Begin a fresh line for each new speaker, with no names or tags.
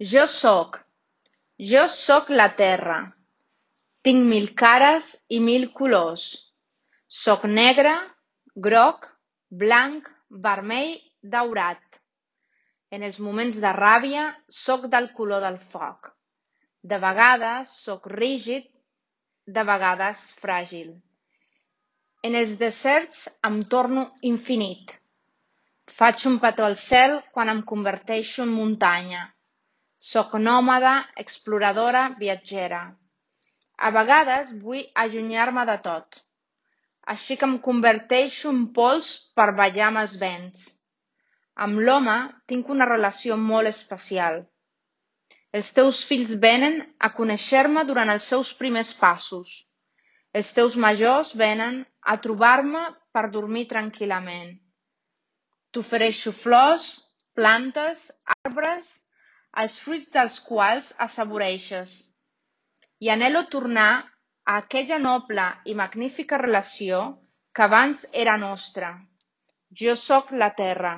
Jo sóc, jo sóc la terra, tinc mil cares i mil colors, sóc negre, groc, blanc, vermell, daurat. En els moments de ràbia sóc del color del foc. De vegades sóc rígid, de vegades fràgil. En els deserts em torno infinit. Faig un petó al cel quan em converteixo en muntanya. Sóc nòmada, exploradora, viatgera. A vegades vull allunyar-me de tot, així que em converteixo en pols per ballar amb els vents. Amb l'home tinc una relació molt especial. Els teus fills venen a conèixer-me durant els seus primers passos. Els teus majors venen a trobar-me per dormir tranquil·lament. T'ofereixo flors, plantes, arbres, els fruits dels quals assaboreixes. I anhelo tornar a aquella noble i magnífica relació que abans era nostra. Jo sóc la terra.